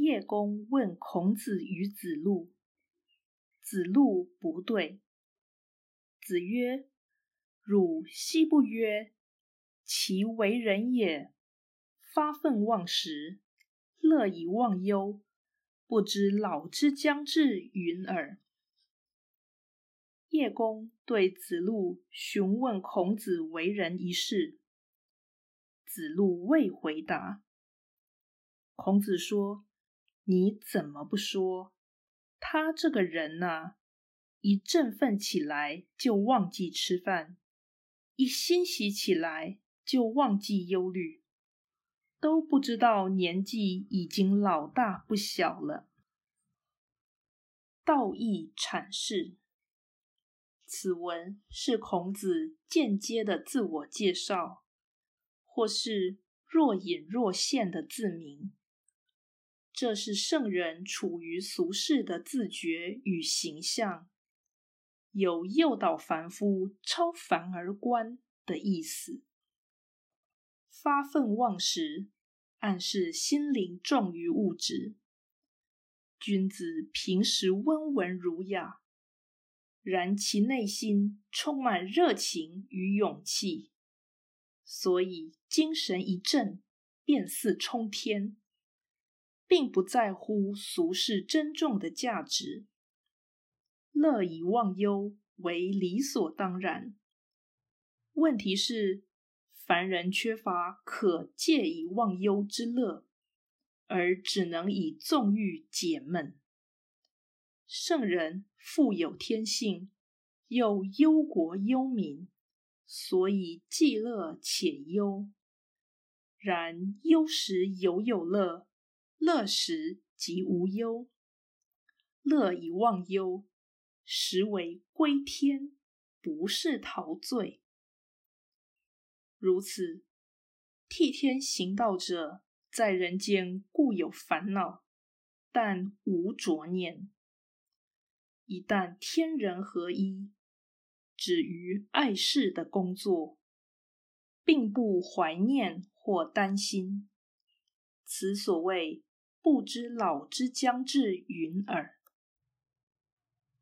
叶公问孔子与子路，子路不对。子曰：“汝昔不曰，其为人也，发愤忘食，乐以忘忧，不知老之将至云耳。”叶公对子路询问孔子为人一事，子路未回答。孔子说：“你怎么不说？他这个人呐，一振奋起来就忘记吃饭，一欣喜起来就忘记忧虑，都不知道年纪已经老大不小了。”道义阐释。此文是孔子间接的自我介绍，或是若隐若现的自明。这是圣人处于俗世的自觉与形象，有诱导凡夫超凡而观的意思。发愤忘食，暗示心灵重于物质。君子平时温文儒雅。然其内心充满热情与勇气，所以精神一振，便似冲天，并不在乎俗世珍重的价值，乐以忘忧为理所当然。问题是，凡人缺乏可借以忘忧之乐，而只能以纵欲解闷。圣人富有天性，又忧国忧民，所以既乐且忧。然忧时犹有乐，乐时即无忧。乐以忘忧，实为归天，不是陶醉。如此，替天行道者在人间固有烦恼，但无着念。一旦天人合一，止于爱世的工作，并不怀念或担心，此所谓不知老之将至云耳。